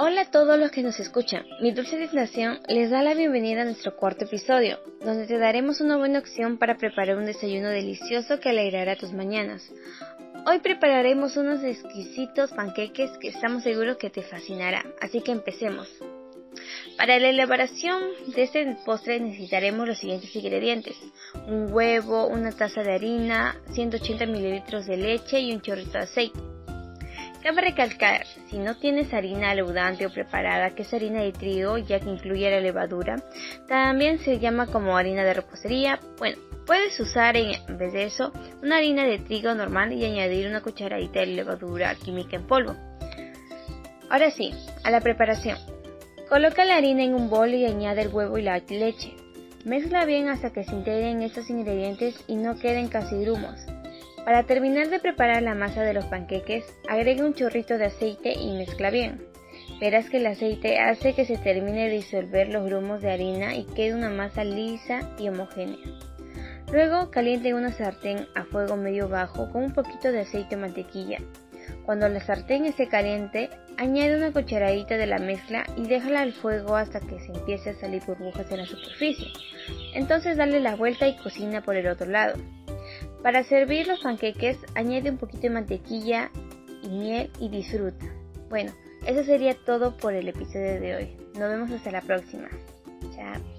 Hola a todos los que nos escuchan. Mi dulce deflación les da la bienvenida a nuestro cuarto episodio, donde te daremos una buena opción para preparar un desayuno delicioso que alegrará tus mañanas. Hoy prepararemos unos exquisitos panqueques que estamos seguros que te fascinará, así que empecemos. Para la elaboración de este postre necesitaremos los siguientes ingredientes. Un huevo, una taza de harina, 180 mililitros de leche y un chorrito de aceite. Cabe recalcar, si no tienes harina leudante o preparada, que es harina de trigo, ya que incluye la levadura, también se llama como harina de repostería. Bueno, puedes usar en vez de eso una harina de trigo normal y añadir una cucharadita de levadura química en polvo. Ahora sí, a la preparación. Coloca la harina en un bol y añade el huevo y la leche. Mezcla bien hasta que se integren estos ingredientes y no queden casi grumos. Para terminar de preparar la masa de los panqueques, agrega un chorrito de aceite y mezcla bien. Verás que el aceite hace que se termine de disolver los grumos de harina y quede una masa lisa y homogénea. Luego caliente una sartén a fuego medio bajo con un poquito de aceite o mantequilla. Cuando la sartén esté caliente, añade una cucharadita de la mezcla y déjala al fuego hasta que se empiece a salir burbujas en la superficie. Entonces dale la vuelta y cocina por el otro lado. Para servir los panqueques, añade un poquito de mantequilla y miel y disfruta. Bueno, eso sería todo por el episodio de hoy. Nos vemos hasta la próxima. Chao.